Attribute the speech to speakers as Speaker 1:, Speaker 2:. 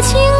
Speaker 1: 情